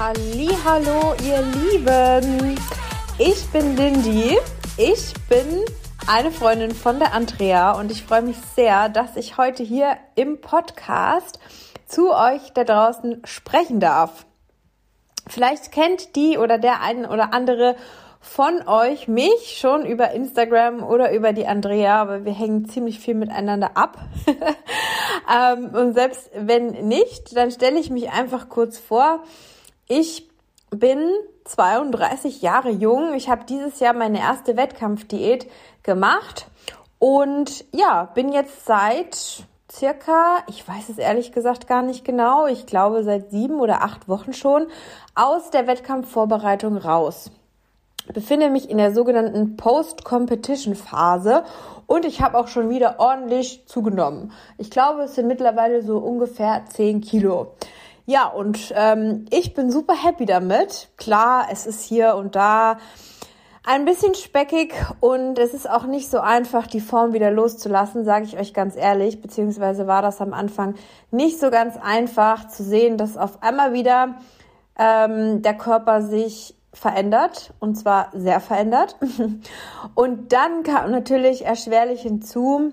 Hallo, ihr Lieben. Ich bin Lindy. Ich bin eine Freundin von der Andrea und ich freue mich sehr, dass ich heute hier im Podcast zu euch da draußen sprechen darf. Vielleicht kennt die oder der ein oder andere von euch mich schon über Instagram oder über die Andrea, aber wir hängen ziemlich viel miteinander ab. ähm, und selbst wenn nicht, dann stelle ich mich einfach kurz vor. Ich bin 32 Jahre jung. Ich habe dieses Jahr meine erste Wettkampfdiät gemacht und ja, bin jetzt seit circa, ich weiß es ehrlich gesagt gar nicht genau, ich glaube seit sieben oder acht Wochen schon aus der Wettkampfvorbereitung raus. Befinde mich in der sogenannten Post-Competition-Phase und ich habe auch schon wieder ordentlich zugenommen. Ich glaube, es sind mittlerweile so ungefähr 10 Kilo. Ja, und ähm, ich bin super happy damit. Klar, es ist hier und da ein bisschen speckig und es ist auch nicht so einfach, die Form wieder loszulassen, sage ich euch ganz ehrlich. Beziehungsweise war das am Anfang nicht so ganz einfach zu sehen, dass auf einmal wieder ähm, der Körper sich verändert und zwar sehr verändert. Und dann kam natürlich erschwerlich hinzu,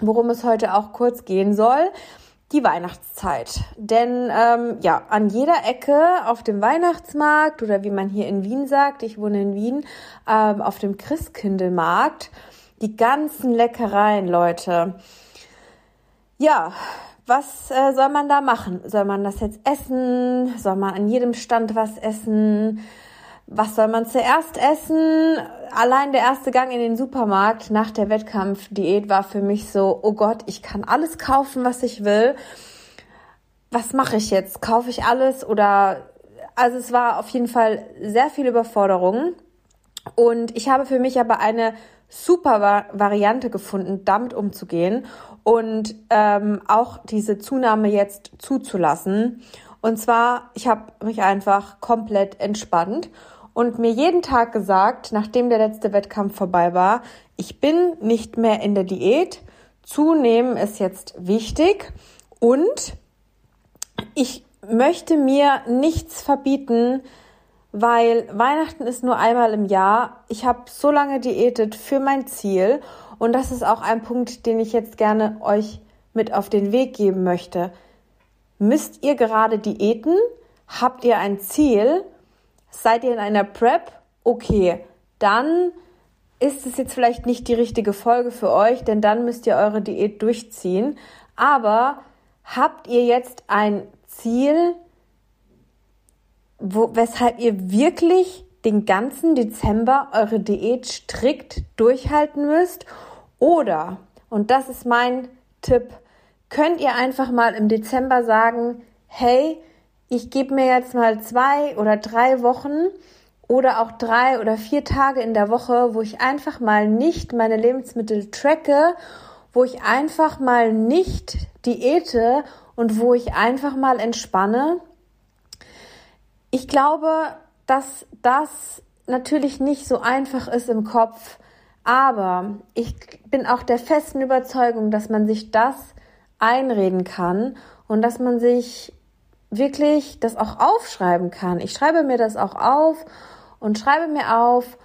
worum es heute auch kurz gehen soll die Weihnachtszeit. Denn ähm, ja, an jeder Ecke auf dem Weihnachtsmarkt oder wie man hier in Wien sagt, ich wohne in Wien, ähm, auf dem Christkindelmarkt, die ganzen Leckereien, Leute. Ja, was äh, soll man da machen? Soll man das jetzt essen? Soll man an jedem Stand was essen? Was soll man zuerst essen? Allein der erste Gang in den Supermarkt nach der Wettkampfdiät war für mich so, oh Gott, ich kann alles kaufen, was ich will. Was mache ich jetzt? Kaufe ich alles oder also es war auf jeden Fall sehr viel Überforderung und ich habe für mich aber eine super Variante gefunden, damit umzugehen und ähm, auch diese Zunahme jetzt zuzulassen. Und zwar, ich habe mich einfach komplett entspannt und mir jeden Tag gesagt, nachdem der letzte Wettkampf vorbei war, ich bin nicht mehr in der Diät. Zunehmen ist jetzt wichtig und ich möchte mir nichts verbieten, weil Weihnachten ist nur einmal im Jahr. Ich habe so lange diätet für mein Ziel und das ist auch ein Punkt, den ich jetzt gerne euch mit auf den Weg geben möchte. Müsst ihr gerade diäten? Habt ihr ein Ziel? Seid ihr in einer Prep? Okay, dann ist es jetzt vielleicht nicht die richtige Folge für euch, denn dann müsst ihr eure Diät durchziehen. Aber habt ihr jetzt ein Ziel, wo, weshalb ihr wirklich den ganzen Dezember eure Diät strikt durchhalten müsst? Oder, und das ist mein Tipp, könnt ihr einfach mal im Dezember sagen, hey, ich gebe mir jetzt mal zwei oder drei Wochen oder auch drei oder vier Tage in der Woche, wo ich einfach mal nicht meine Lebensmittel tracke, wo ich einfach mal nicht diete und wo ich einfach mal entspanne. Ich glaube, dass das natürlich nicht so einfach ist im Kopf, aber ich bin auch der festen Überzeugung, dass man sich das einreden kann und dass man sich wirklich das auch aufschreiben kann. Ich schreibe mir das auch auf und schreibe mir auf,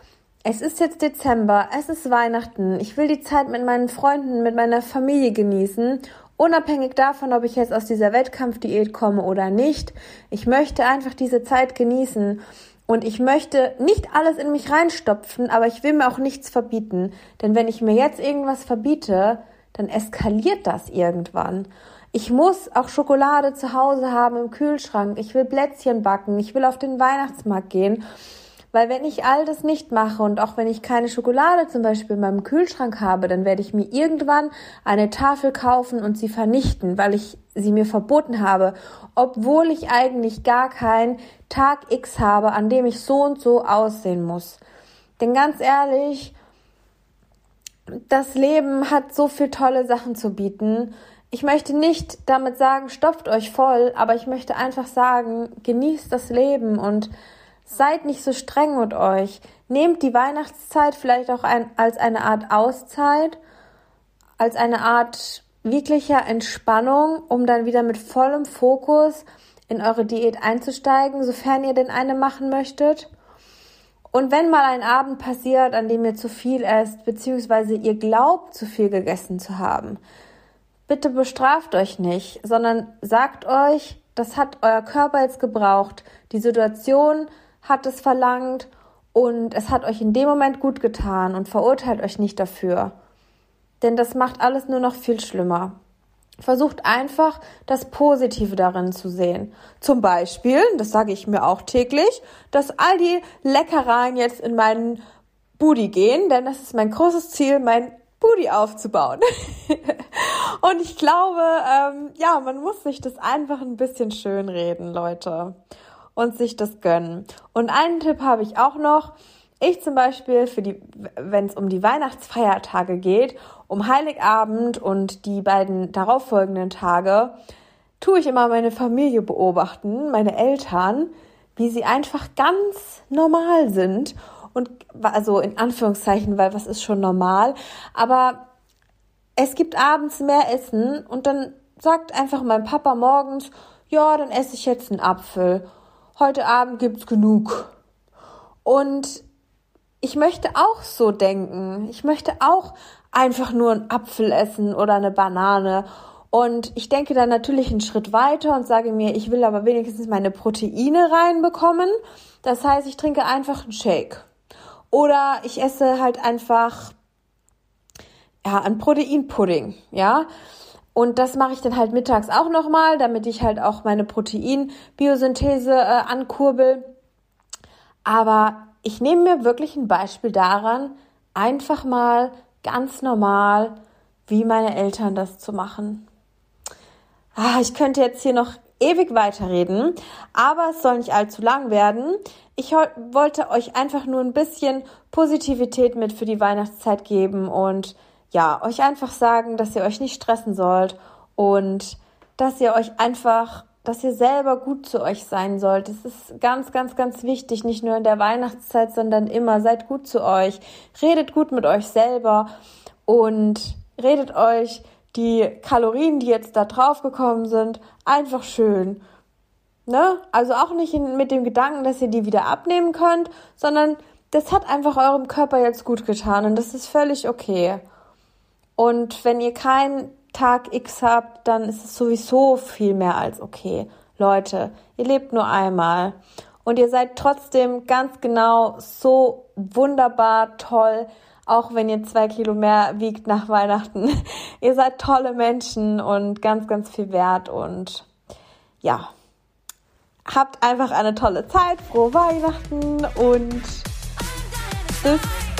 es ist jetzt Dezember, es ist Weihnachten, ich will die Zeit mit meinen Freunden, mit meiner Familie genießen, unabhängig davon, ob ich jetzt aus dieser Wettkampfdiät komme oder nicht. Ich möchte einfach diese Zeit genießen und ich möchte nicht alles in mich reinstopfen, aber ich will mir auch nichts verbieten, denn wenn ich mir jetzt irgendwas verbiete, dann eskaliert das irgendwann. Ich muss auch Schokolade zu Hause haben im Kühlschrank. Ich will Plätzchen backen. Ich will auf den Weihnachtsmarkt gehen. Weil wenn ich all das nicht mache und auch wenn ich keine Schokolade zum Beispiel in meinem Kühlschrank habe, dann werde ich mir irgendwann eine Tafel kaufen und sie vernichten, weil ich sie mir verboten habe, obwohl ich eigentlich gar keinen Tag X habe, an dem ich so und so aussehen muss. Denn ganz ehrlich, das Leben hat so viel tolle Sachen zu bieten ich möchte nicht damit sagen, stopft euch voll, aber ich möchte einfach sagen, genießt das Leben und seid nicht so streng mit euch. Nehmt die Weihnachtszeit vielleicht auch ein, als eine Art Auszeit, als eine Art wirklicher Entspannung, um dann wieder mit vollem Fokus in eure Diät einzusteigen, sofern ihr denn eine machen möchtet. Und wenn mal ein Abend passiert, an dem ihr zu viel esst, beziehungsweise ihr glaubt, zu viel gegessen zu haben, bitte bestraft euch nicht, sondern sagt euch, das hat euer Körper jetzt gebraucht, die Situation hat es verlangt und es hat euch in dem Moment gut getan und verurteilt euch nicht dafür. Denn das macht alles nur noch viel schlimmer. Versucht einfach das Positive darin zu sehen. Zum Beispiel, das sage ich mir auch täglich, dass all die Leckereien jetzt in meinen Booty gehen, denn das ist mein großes Ziel, mein Booty aufzubauen. Und ich glaube, ähm, ja, man muss sich das einfach ein bisschen schön reden, Leute. Und sich das gönnen. Und einen Tipp habe ich auch noch. Ich zum Beispiel, für wenn es um die Weihnachtsfeiertage geht, um Heiligabend und die beiden darauffolgenden Tage, tue ich immer meine Familie beobachten, meine Eltern, wie sie einfach ganz normal sind. Und also in Anführungszeichen, weil was ist schon normal. Aber es gibt abends mehr Essen und dann sagt einfach mein Papa morgens, ja, dann esse ich jetzt einen Apfel. Heute Abend gibt's genug. Und ich möchte auch so denken. Ich möchte auch einfach nur einen Apfel essen oder eine Banane. Und ich denke dann natürlich einen Schritt weiter und sage mir, ich will aber wenigstens meine Proteine reinbekommen. Das heißt, ich trinke einfach einen Shake. Oder ich esse halt einfach ja, einen Proteinpudding, ja. Und das mache ich dann halt mittags auch nochmal, damit ich halt auch meine Proteinbiosynthese äh, ankurbel. Aber ich nehme mir wirklich ein Beispiel daran, einfach mal ganz normal, wie meine Eltern das zu machen. Ah, ich könnte jetzt hier noch ewig weiterreden, aber es soll nicht allzu lang werden. Ich wollte euch einfach nur ein bisschen Positivität mit für die Weihnachtszeit geben und ja, euch einfach sagen, dass ihr euch nicht stressen sollt und dass ihr euch einfach dass ihr selber gut zu euch sein sollt. Das ist ganz, ganz, ganz wichtig, nicht nur in der Weihnachtszeit, sondern immer. Seid gut zu euch, redet gut mit euch selber und redet euch die Kalorien, die jetzt da drauf gekommen sind, einfach schön. Ne? Also auch nicht mit dem Gedanken, dass ihr die wieder abnehmen könnt, sondern das hat einfach eurem Körper jetzt gut getan und das ist völlig okay. Und wenn ihr kein Tag X habt, dann ist es sowieso viel mehr als okay. Leute, ihr lebt nur einmal und ihr seid trotzdem ganz genau so wunderbar toll, auch wenn ihr zwei Kilo mehr wiegt nach Weihnachten. ihr seid tolle Menschen und ganz, ganz viel wert und ja, habt einfach eine tolle Zeit, frohe Weihnachten und bis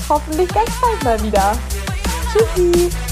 hoffentlich ganz bald mal wieder. Tschüssi!